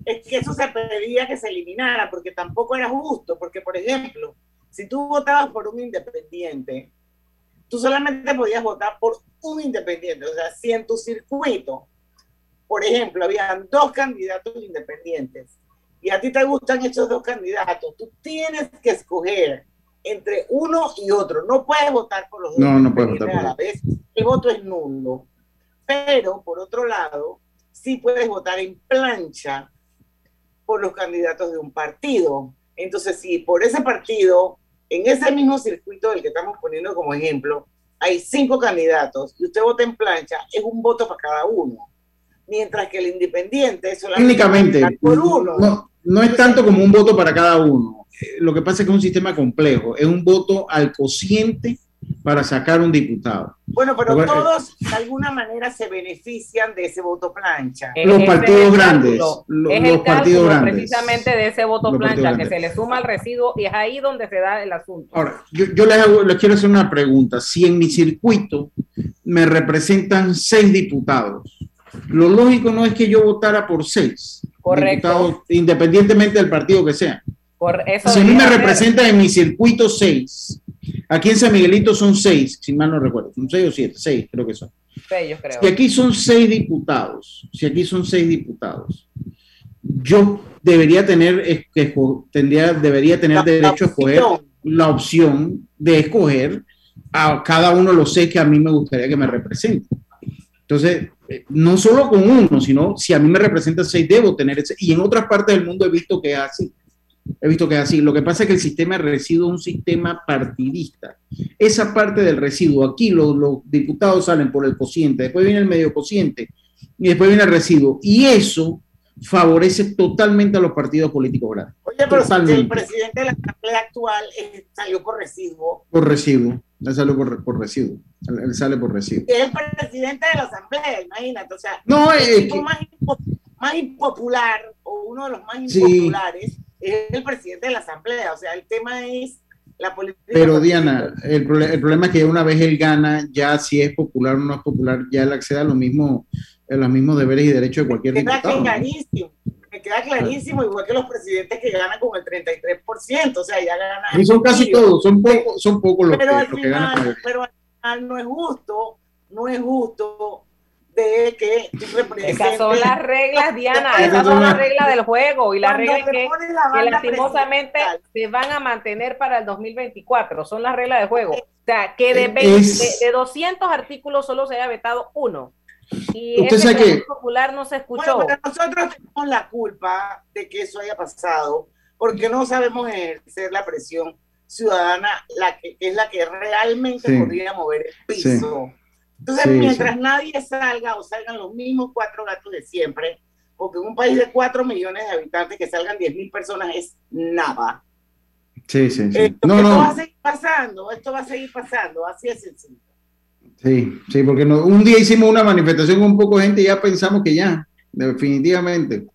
Es que eso se pedía que se eliminara, porque tampoco era justo, porque por ejemplo, si tú votabas por un independiente, tú solamente podías votar por un independiente. O sea, si en tu circuito, por ejemplo, habían dos candidatos independientes y a ti te gustan esos dos candidatos, tú tienes que escoger entre uno y otro. No puedes votar por los dos. No, no puedes votar por a la vez. El voto es nulo. Pero, por otro lado, sí puedes votar en plancha por los candidatos de un partido. Entonces, si por ese partido, en ese mismo circuito del que estamos poniendo como ejemplo, hay cinco candidatos y usted vota en plancha, es un voto para cada uno. Mientras que el independiente solamente Técnicamente, por uno. No, no es tanto como un voto para cada uno. Eh, lo que pasa es que es un sistema complejo. Es un voto al cociente para sacar un diputado. Bueno, pero todos de alguna manera se benefician de ese voto plancha. Los partidos grandes. Los, partidos grandes. Precisamente de ese voto plancha que se le suma al residuo y es ahí donde se da el asunto. Ahora, yo, yo les, les quiero hacer una pregunta. Si en mi circuito me representan seis diputados, lo lógico no es que yo votara por seis. Correcto. independientemente del partido que sea. Por eso si a mí me representa en mi circuito seis, Aquí en San Miguelito son seis, si mal no recuerdo, son seis o siete, seis creo que son. Seis, creo. Si aquí son seis diputados, si aquí son seis diputados, yo debería tener, tendría, debería tener derecho a escoger la opción de escoger a cada uno de los seis que a mí me gustaría que me represente. Entonces, eh, no solo con uno, sino si a mí me representa seis, debo tener ese. Y en otras partes del mundo he visto que es así. He visto que es así. Lo que pasa es que el sistema de residuo es un sistema partidista. Esa parte del residuo, aquí los, diputados salen por el cociente, después viene el medio cociente y después viene el residuo. Y eso favorece totalmente a los partidos políticos grandes. Oye, pero el presidente de la Asamblea actual eh, salió por residuo. Por residuo, él salió por, residuo. Él, sale por residuo. Es el presidente de la Asamblea, imagínate. O sea, no, el más, impopular o uno de los más impopulares es el presidente de la Asamblea, o sea, el tema es la política. Pero Diana, el, problema es que una vez él gana, ya si es popular o no es popular, ya él accede a, lo mismo, a los mismos deberes y derechos de cualquier queda Clarísimo, me queda clarísimo, igual que los presidentes que ganan con el 33%, o sea, ya ganan. Y son casi todos, son pocos son poco los, que, que ganan. Pero al final no es justo, no es justo de que Esas son las reglas, Diana, esas son las reglas del juego y las reglas que, lastimosamente se van a mantener para el 2024, son las reglas del juego. O sea, que de, de, 200 artículos solo se haya vetado uno. Y Usted que popular no se escuchó. Bueno, nosotros tenemos la culpa de que eso haya pasado, porque no sabemos ejercer la presión ciudadana, la que, es la que realmente podría mover el piso. Entonces, mientras nadie salga o salgan los mismos cuatro gatos de siempre, porque en un país de cuatro millones de habitantes que salgan diez mil personas es nada. Sí, sí, sí. Esto, no, no. va a seguir pasando, esto va a seguir pasando, así es sencillo. Sí, sí, porque un día hicimos una manifestación con un poco de gente y ya pensamos que ya, definitivamente.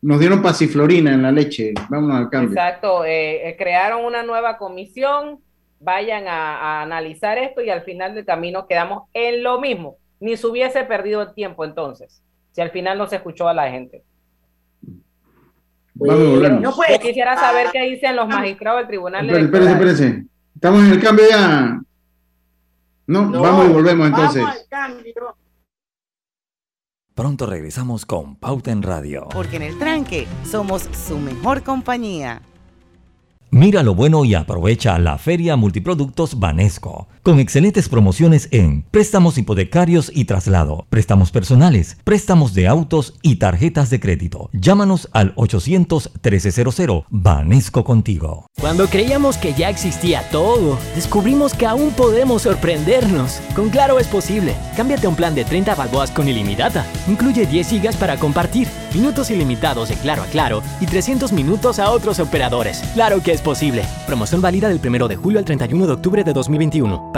Nos dieron pasiflorina en la leche, vámonos al cambio. Exacto, eh, eh, crearon una nueva comisión vayan a, analizar esto y al final del camino quedamos en lo mismo. Ni se hubiese perdido el tiempo entonces, si al final no se escuchó a la gente. no Yo quisiera saber qué dicen los magistrados del tribunal. Espérense, espérense. Estamos en el cambio ya. No, vamos y volvemos entonces. Pronto regresamos con Pauta en Radio. Porque en el tranque somos su mejor compañía. Mira lo bueno y aprovecha la Feria Multiproductos Banesco, con excelentes promociones en préstamos hipotecarios y traslado, préstamos personales, préstamos de autos y tarjetas de crédito. Llámanos al 800-1300 Banesco contigo. Cuando creíamos que ya existía todo, descubrimos que aún podemos sorprendernos. Con Claro es posible. Cámbiate a un plan de 30 balboas con ilimitada. Incluye 10 gigas para compartir, minutos ilimitados de Claro a Claro y 300 minutos a otros operadores. Claro que es posible. Promoción válida del 1 de julio al 31 de octubre de 2021.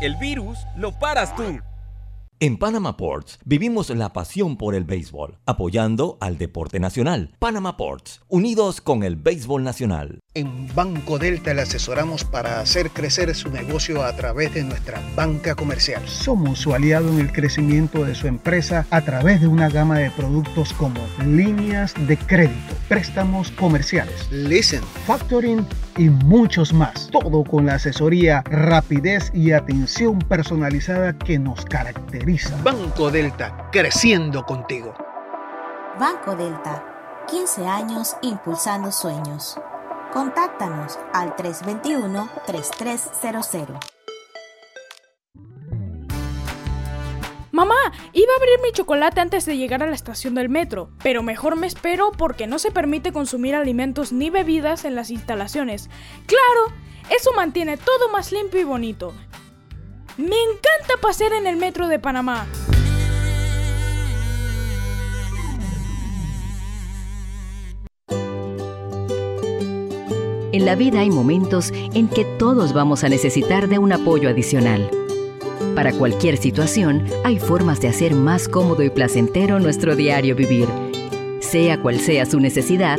El virus lo paras tú. En Panama Ports vivimos la pasión por el béisbol, apoyando al deporte nacional. Panama Ports, unidos con el béisbol nacional. En Banco Delta le asesoramos para hacer crecer su negocio a través de nuestra banca comercial. Somos su aliado en el crecimiento de su empresa a través de una gama de productos como líneas de crédito, préstamos comerciales, listen, factoring y muchos más. Todo con la asesoría, rapidez y atención personalizada que nos caracteriza. Banco Delta, creciendo contigo. Banco Delta, 15 años impulsando sueños. Contáctanos al 321-3300. Mamá, iba a abrir mi chocolate antes de llegar a la estación del metro, pero mejor me espero porque no se permite consumir alimentos ni bebidas en las instalaciones. Claro, eso mantiene todo más limpio y bonito. Me encanta pasear en el metro de Panamá. En la vida hay momentos en que todos vamos a necesitar de un apoyo adicional. Para cualquier situación, hay formas de hacer más cómodo y placentero nuestro diario vivir. Sea cual sea su necesidad,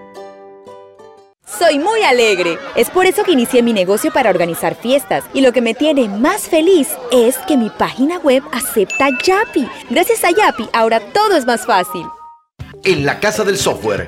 Soy muy alegre. Es por eso que inicié mi negocio para organizar fiestas. Y lo que me tiene más feliz es que mi página web acepta Yapi. Gracias a Yapi, ahora todo es más fácil. En la Casa del Software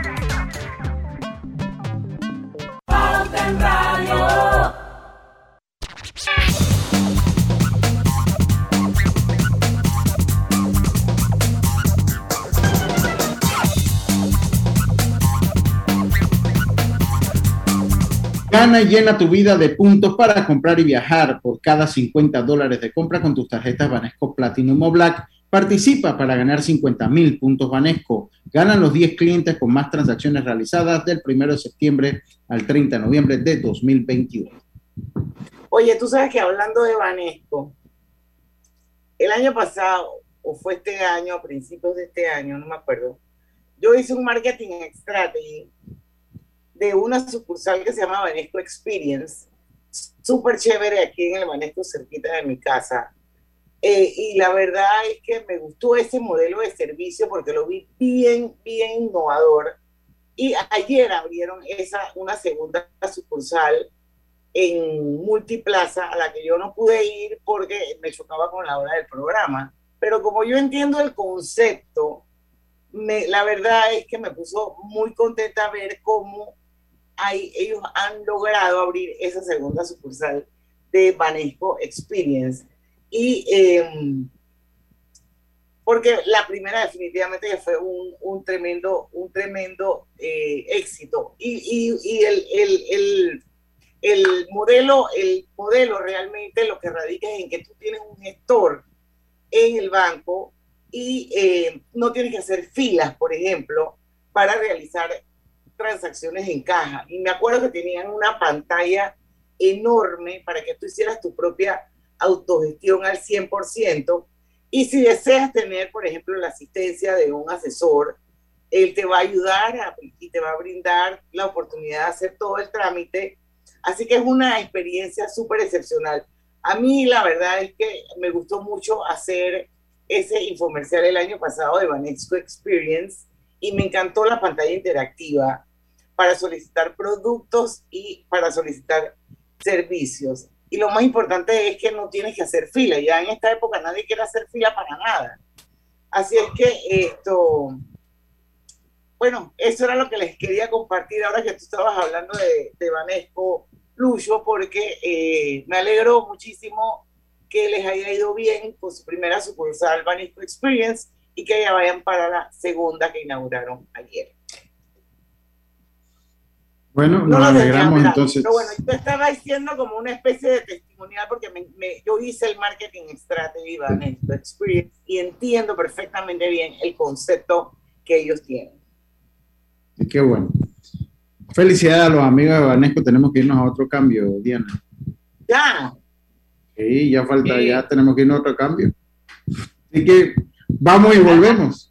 Gana y llena tu vida de puntos para comprar y viajar. Por cada 50 dólares de compra con tus tarjetas Banesco Platinum o Black, participa para ganar 50 mil puntos Banesco. Ganan los 10 clientes con más transacciones realizadas del 1 de septiembre al 30 de noviembre de 2021. Oye, tú sabes que hablando de Banesco, el año pasado, o fue este año, a principios de este año, no me acuerdo, yo hice un marketing strategy de una sucursal que se llama Banesco Experience, súper chévere aquí en el Banesco, cerquita de mi casa. Eh, y la verdad es que me gustó ese modelo de servicio porque lo vi bien, bien innovador. Y ayer abrieron esa, una segunda sucursal en Multiplaza a la que yo no pude ir porque me chocaba con la hora del programa. Pero como yo entiendo el concepto, me, la verdad es que me puso muy contenta ver cómo ellos han logrado abrir esa segunda sucursal de Banesco Experience. Y em, porque la primera definitivamente fue un, tremendo, un tremendo eh, éxito. Y, el, modelo, el modelo realmente lo que radica es en que tú tienes un gestor en el banco y eh, no tienes que hacer filas, por ejemplo, para realizar transacciones en caja. Y me acuerdo que tenían una pantalla enorme para que tú hicieras tu propia autogestión al 100%. Y si deseas tener, por ejemplo, la asistencia de un asesor, él te va a ayudar y te va a brindar la oportunidad de hacer todo el trámite. Así que es una experiencia súper excepcional. A mí la verdad es que me gustó mucho hacer ese infomercial el año pasado de Vanesco Experience y me encantó la pantalla interactiva para solicitar productos y para solicitar servicios. Y lo más importante es que no tienes que hacer fila. Ya en esta época nadie quiere hacer fila para nada. Así es que esto, bueno, eso era lo que les quería compartir ahora que tú estabas hablando de, de Vanesco Lucho, porque eh, me alegro muchísimo que les haya ido bien con su primera sucursal Vanesco Experience y que ya vayan para la segunda que inauguraron ayer. Bueno, nos alegramos entonces. Pero bueno, yo estaba diciendo como una especie de testimonial porque me, yo hice el marketing strategy Banesco Experience y entiendo perfectamente bien el concepto que ellos tienen. Y qué bueno. Felicidades a los amigos de Banesco. Tenemos que irnos a otro cambio, Diana. Ya. Sí, ya falta, ya tenemos que irnos a otro cambio. Así que vamos y volvemos.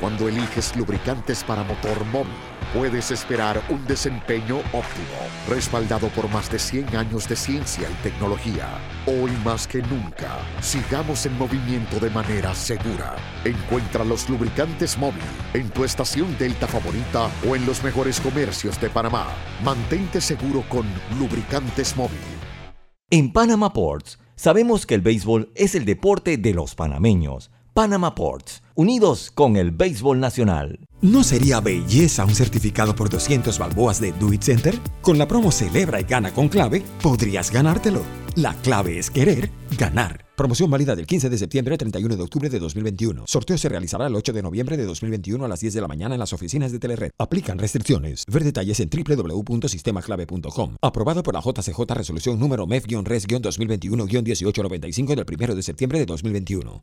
Cuando eliges lubricantes para motor móvil, puedes esperar un desempeño óptimo, respaldado por más de 100 años de ciencia y tecnología. Hoy más que nunca, sigamos en movimiento de manera segura. Encuentra los lubricantes móvil en tu estación Delta favorita o en los mejores comercios de Panamá. Mantente seguro con lubricantes móvil. En Panama Ports, sabemos que el béisbol es el deporte de los panameños. Panama Ports, unidos con el béisbol nacional. ¿No sería belleza un certificado por 200 balboas de Do It Center? Con la promo Celebra y Gana con Clave, podrías ganártelo. La clave es querer ganar. Promoción válida del 15 de septiembre al 31 de octubre de 2021. Sorteo se realizará el 8 de noviembre de 2021 a las 10 de la mañana en las oficinas de Telered. Aplican restricciones. Ver detalles en www.sistemaclave.com. Aprobado por la JCJ Resolución número MEF-RES-2021-1895 del 1 de septiembre de 2021.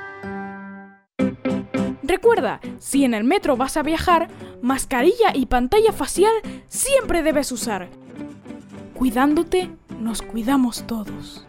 Recuerda, si en el metro vas a viajar, mascarilla y pantalla facial siempre debes usar. Cuidándote, nos cuidamos todos.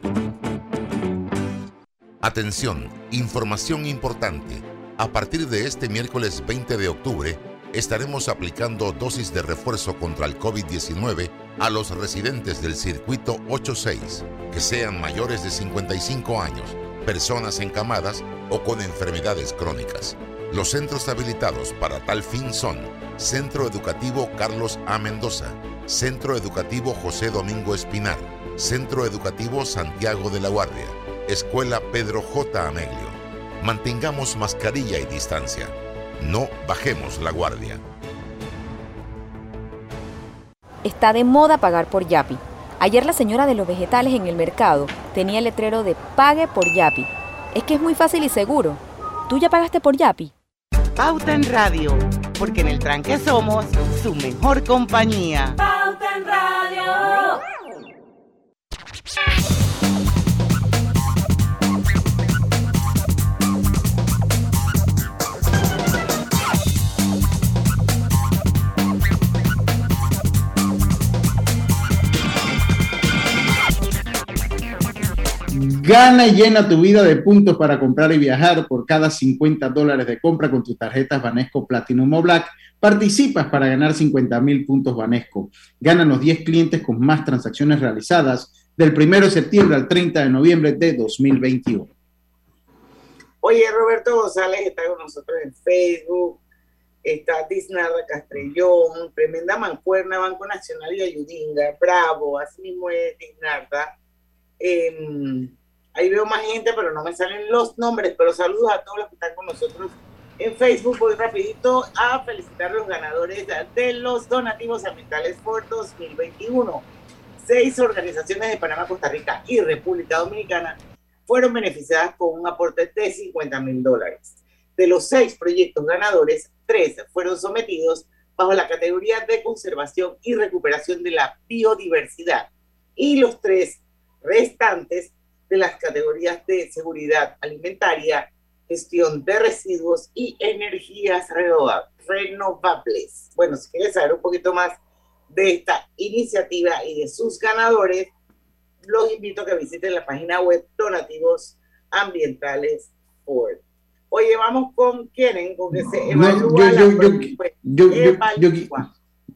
Atención, información importante. A partir de este miércoles 20 de octubre, estaremos aplicando dosis de refuerzo contra el COVID-19 a los residentes del circuito 86, que sean mayores de 55 años, personas encamadas o con enfermedades crónicas. Los centros habilitados para tal fin son Centro Educativo Carlos A. Mendoza, Centro Educativo José Domingo Espinar, Centro Educativo Santiago de la Guardia, Escuela Pedro J. Ameglio. Mantengamos mascarilla y distancia. No bajemos la guardia. Está de moda pagar por Yapi. Ayer la señora de los vegetales en el mercado tenía el letrero de Pague por Yapi. Es que es muy fácil y seguro. ¿Tú ya pagaste por Yapi? Pauta en Radio, porque en el tranque somos su mejor compañía. Pauta en Radio. Gana y llena tu vida de puntos para comprar y viajar por cada 50 dólares de compra con tus tarjetas Banesco Platinum o Black. Participas para ganar 50 mil puntos Banesco. Ganan los 10 clientes con más transacciones realizadas del 1 de septiembre al 30 de noviembre de 2021. Oye, Roberto González está con nosotros en Facebook. Está Disnarda Castrellón, Tremenda Mancuerna, Banco Nacional y Ayudinga, Bravo, así mismo es Disnarda. Eh, Ahí veo más gente, pero no me salen los nombres. Pero saludos a todos los que están con nosotros en Facebook. Voy rapidito a felicitar a los ganadores de los donativos ambientales por 2021. Seis organizaciones de Panamá, Costa Rica y República Dominicana fueron beneficiadas con un aporte de 50 mil dólares. De los seis proyectos ganadores, tres fueron sometidos bajo la categoría de conservación y recuperación de la biodiversidad y los tres restantes de las categorías de seguridad alimentaria, gestión de residuos y energías renovables. Bueno, si quieres saber un poquito más de esta iniciativa y de sus ganadores, los invito a que visiten la página web donativos ambientales Ford. Oye, vamos con quieren, con que se evalúa yo, yo, yo, yo, yo,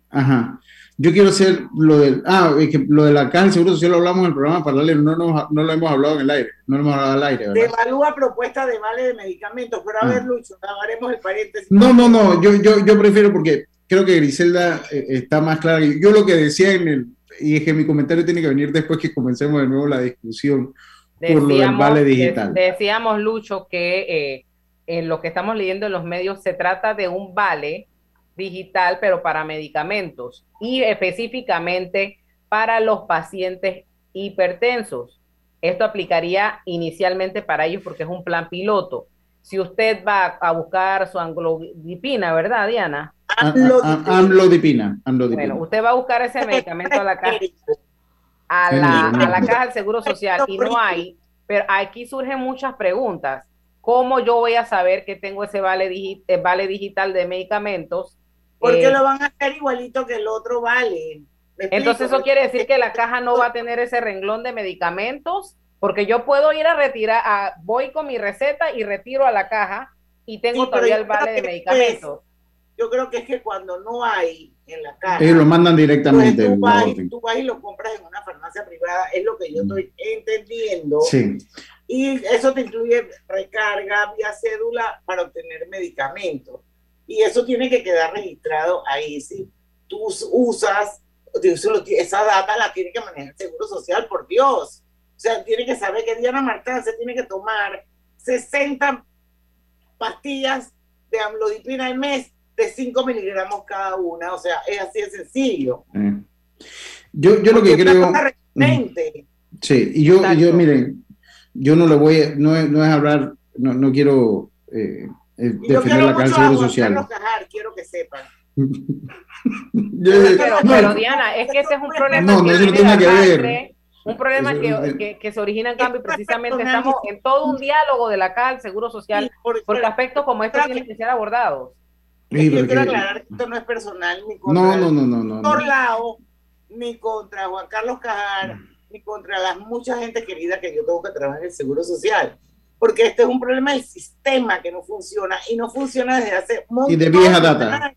ajá. Yo quiero hacer lo del, ah, que lo de la caja seguro social lo hablamos en el programa paralelo, no, no, no lo hemos hablado en el aire, no lo hemos hablado al aire. ¿verdad? evalúa propuesta de vale de medicamentos, pero a ver, ah. Lucho, haremos el paréntesis. No, no, no, yo, yo, yo prefiero porque creo que Griselda eh, está más clara. Yo lo que decía en el, y es que mi comentario tiene que venir después que comencemos de nuevo la discusión por lo del vale digital. Decíamos, Lucho, que eh, en lo que estamos leyendo en los medios se trata de un vale digital, pero para medicamentos y específicamente para los pacientes hipertensos. Esto aplicaría inicialmente para ellos porque es un plan piloto. Si usted va a buscar su anglodipina, ¿verdad, Diana? Amlodipina. Bueno, usted va a buscar ese medicamento a la caja, a la, a la caja del Seguro Social y no hay, pero aquí surgen muchas preguntas. ¿Cómo yo voy a saber que tengo ese vale, eh, vale digital de medicamentos? Porque eh, lo van a hacer igualito que el otro vale. Entonces eso quiere decir que la caja no va a tener ese renglón de medicamentos, porque yo puedo ir a retirar, a, voy con mi receta y retiro a la caja y tengo todavía el vale de medicamentos yo creo que es que cuando no hay en la caja. Ellos lo mandan directamente. tú, vas, tú, vas, y lo compras en una farmacia privada, es lo que yo estoy entendiendo. Sí. Y eso te incluye recarga vía cédula para obtener medicamentos. Y eso tiene que quedar registrado ahí. Si tú usas, esa data la tiene que manejar el Seguro Social, por Dios. O sea, tiene que saber que Diana Martán se tiene que tomar 60 pastillas de amlodipina al mes de 5 miligramos cada una, o sea, es así de sencillo. Eh. Yo, yo lo que creo... Sí, y yo, yo, miren, yo no le voy, a, no, es, no es hablar, no, no quiero eh, eh defender la del Seguro Social. quiero que sepan. pero, pero, Diana, es que ese es un problema no, no, eso no tiene que ver. Un problema que, que, que, se origina en cambio y precisamente estamos en todo un diálogo de la CAL, Seguro Social, porque aspectos como estos tienen que ser abordados. Sí, yo quiero aclarar que esto no es personal ni contra no, no, no, no, no, ni contra Juan Carlos Cajar, ni contra la mucha gente querida que yo tengo que trabajar en el Seguro Social. Porque este es un problema del sistema que no funciona y no funciona desde hace mucho Y de vieja data.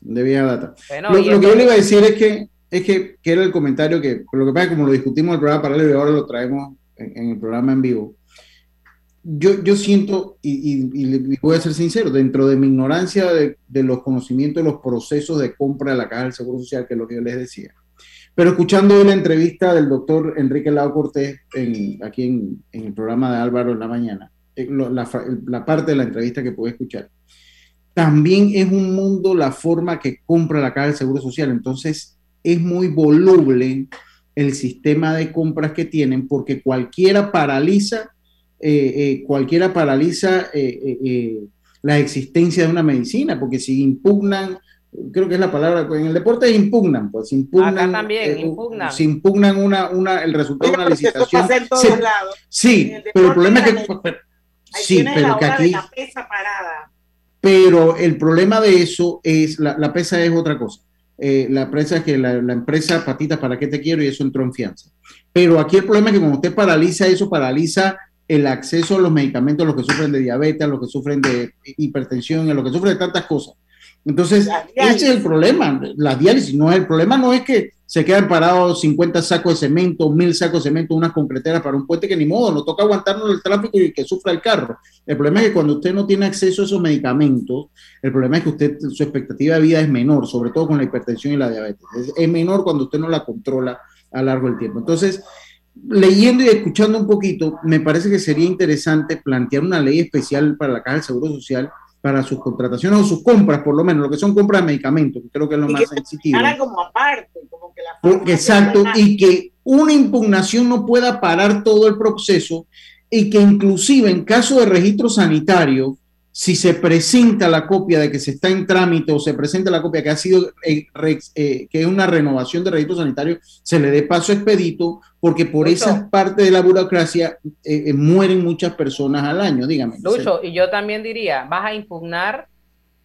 De vieja data. lo, que yo le iba a decir es que, es que, que, era el comentario que, lo que pasa es que como lo discutimos en el programa paralelo y ahora lo traemos en el programa en vivo, yo, yo siento, y, voy a ser sincero, dentro de mi ignorancia de, los conocimientos los procesos de compra de la Caja del Seguro Social, que es lo que yo les decía, pero escuchando la entrevista del doctor Enrique Lau Cortés en, aquí en, el programa de Álvaro en la mañana, eh, la, parte de la entrevista que pude escuchar, también es un mundo la forma que compra la Caja del Seguro Social. Entonces, es muy voluble el sistema de compras que tienen porque cualquiera paraliza eh, eh, cualquiera paraliza eh, la existencia de una medicina, porque si impugnan, creo que es la palabra, en el deporte impugnan, pues impugnan, también, impugnan. si impugnan una, una, el resultado de una licitación. Sí, pero el problema es que... sí, pero que aquí... Pero el problema de eso es, la, la pesa es otra cosa. la pesa es que la, la, empresa patita para qué te quiero y eso entró en fianza. Pero aquí el problema es que cuando usted paraliza eso, paraliza el acceso a los medicamentos a los que sufren de diabetes, a los que sufren de hipertensión, a los que sufren de tantas cosas. Entonces, ese es el problema, la diálisis. No, el problema no es que se quedan parados 50 sacos de cemento, 1000 sacos de cemento, unas concreteras para un puente que ni modo, nos toca aguantarnos el tráfico y que sufra el carro. El problema es que cuando usted no tiene acceso a esos medicamentos, el problema es que usted, su expectativa de vida es menor, sobre todo con la hipertensión y la diabetes. es menor cuando usted no la controla a largo del tiempo. Entonces, leyendo y escuchando un poquito, me parece que sería interesante plantear una ley especial para la Caja del Seguro Social para sus contrataciones o sus compras, por lo menos, lo que son compras de medicamentos, que creo que es lo más sensitivo. como aparte, como que la Exacto, y que una impugnación no pueda parar todo el proceso y que inclusive en caso de registro sanitario, si se presenta la copia de que se está en trámite o se presenta la copia que ha sido eh, eh, que es una renovación de registro sanitario, se le dé paso expedito, porque por esa parte de la burocracia eh, mueren muchas personas al año, dígame. Lucho, y yo también diría, vas a impugnar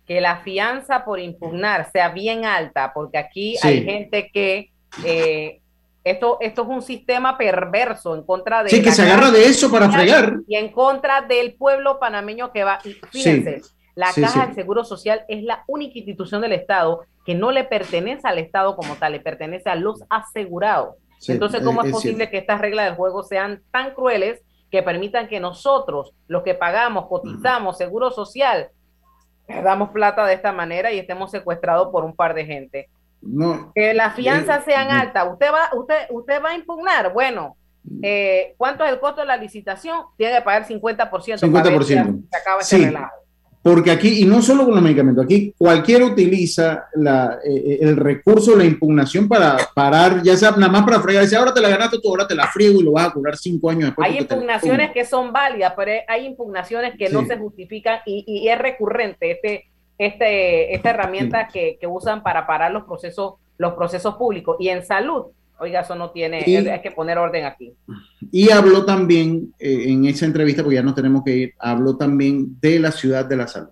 que la fianza por impugnar sea bien alta, porque aquí hay gente que Esto, esto es un sistema perverso en contra de... Sí, que se agarra de eso para fregar. Y en contra del pueblo panameño que va... Fíjense, la Caja del Seguro Social es la única institución del Estado que no le pertenece al Estado como tal, le pertenece a los asegurados. Entonces, ¿cómo es, posible que estas reglas del juego sean tan crueles que permitan que nosotros, los que pagamos, cotizamos, seguro social, damos plata de esta manera y estemos secuestrados por un par de gente? No, que las fianzas eh, sean altas. Usted va, usted, usted va a impugnar. Bueno, eh, ¿cuánto es el costo de la licitación? Tiene que pagar 50%. 50%. se acaba sí. Porque aquí, y no solo con los medicamentos, aquí cualquiera utiliza la, eh, el recurso de la impugnación para parar, ya sea nada más para fregar, dice, ahora te la ganaste tú, ahora te la friego y lo vas a curar cinco años después. Hay impugnaciones que son válidas, pero hay impugnaciones que no se justifican y, y, es recurrente este, este, esta herramienta que, que, usan para parar los procesos, los procesos públicos. Y en salud, oiga, eso no tiene, hay que poner orden aquí. Y habló también eh, en esa entrevista, porque ya no tenemos que ir, habló también de la ciudad de la salud.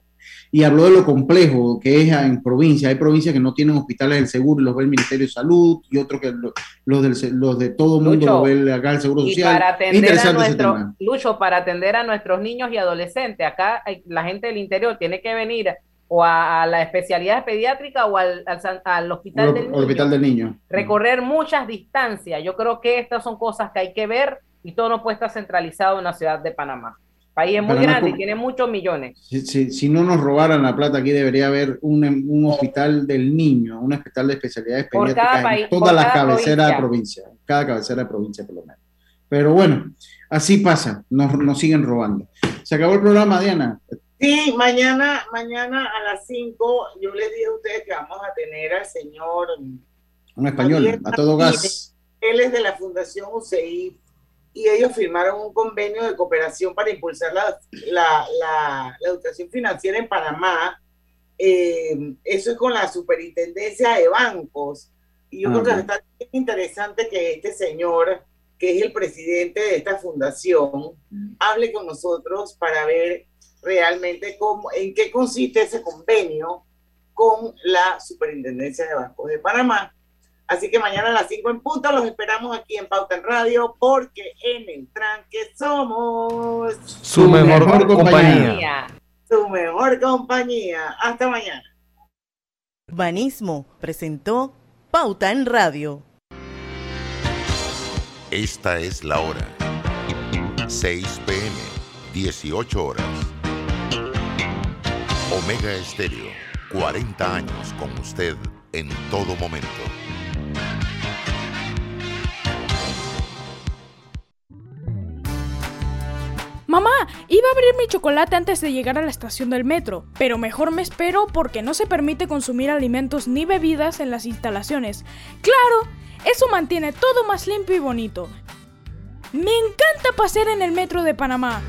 Y habló de lo complejo que es en provincia. Hay provincias que no tienen hospitales del seguro, los ve el Ministerio de Salud, y otros que los, del, los de todo el mundo los ve acá el Seguro Social. Para atender a nuestro, Lucho, para atender a nuestros niños y adolescentes, acá la gente del interior tiene que venir o a, la especialidad pediátrica o al, al, hospital, del niño, hospital del niño. Recorrer muchas distancias. Yo creo que estas son cosas que hay que ver y todo no puede estar centralizado en la ciudad de Panamá. país es muy grande y tiene muchos millones. Si, si, no nos robaran la plata, aquí debería haber un, un hospital del niño, un hospital de especialidades pediátricas en todas las cabeceras de provincia, cada cabecera de provincia por lo menos. Pero bueno, así pasa, nos, nos siguen robando. Se acabó el programa, Diana. Sí, mañana, mañana a las 5 yo les dije a ustedes que vamos a tener al señor... Un español, a todo gas. Él es de la Fundación UCI y ellos firmaron un convenio de cooperación para impulsar la, la, la, educación financiera en Panamá. Eh, eso es con la superintendencia de bancos. Y yo creo que está interesante que este señor, que es el presidente de esta fundación, hable con nosotros para ver realmente cómo, en qué consiste ese convenio con la Superintendencia de Bancos de Panamá. Así que mañana a las 5 en punto los esperamos aquí en Pauta en Radio porque en el tranque somos su, mejor, compañía. Su mejor compañía. Hasta mañana. Banismo presentó Pauta en Radio. Esta es la hora. 6 pm, 18 horas. Omega Estéreo, 40 años con usted en todo momento. Mamá, iba a abrir mi chocolate antes de llegar a la estación del metro, pero mejor me espero porque no se permite consumir alimentos ni bebidas en las instalaciones. Claro, eso mantiene todo más limpio y bonito. Me encanta pasear en el metro de Panamá.